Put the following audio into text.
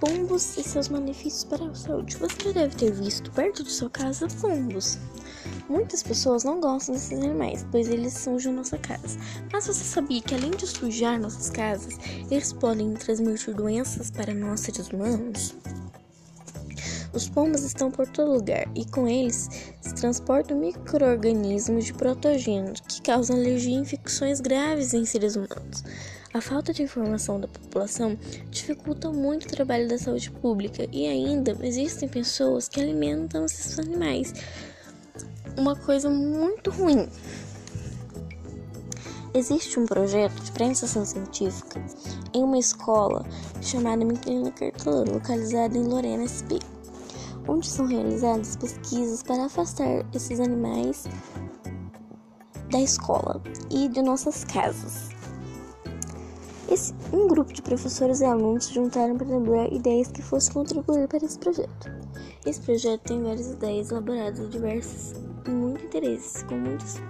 pombos e seus benefícios para a saúde. Você já deve ter visto perto de sua casa pombos. Muitas pessoas não gostam desses animais, pois eles sujam nossa casa. Mas você sabia que além de sujar nossas casas, eles podem transmitir doenças para nós seres humanos? Os pombos estão por todo lugar e com eles se transportam micro-organismos de protógenos que causam alergia e infecções graves em seres humanos. A falta de informação da população dificulta muito o trabalho da saúde pública e ainda existem pessoas que alimentam esses animais. Uma coisa muito ruim. Existe um projeto de prensação científica em uma escola chamada Menina Cartolã, localizada em Lorena SP onde são realizadas pesquisas para afastar esses animais da escola e de nossas casas. Esse, um grupo de professores e alunos se juntaram para elaborar ideias que fossem contribuir para esse projeto. Esse projeto tem várias ideias elaboradas diversas e muito interesses, com muitas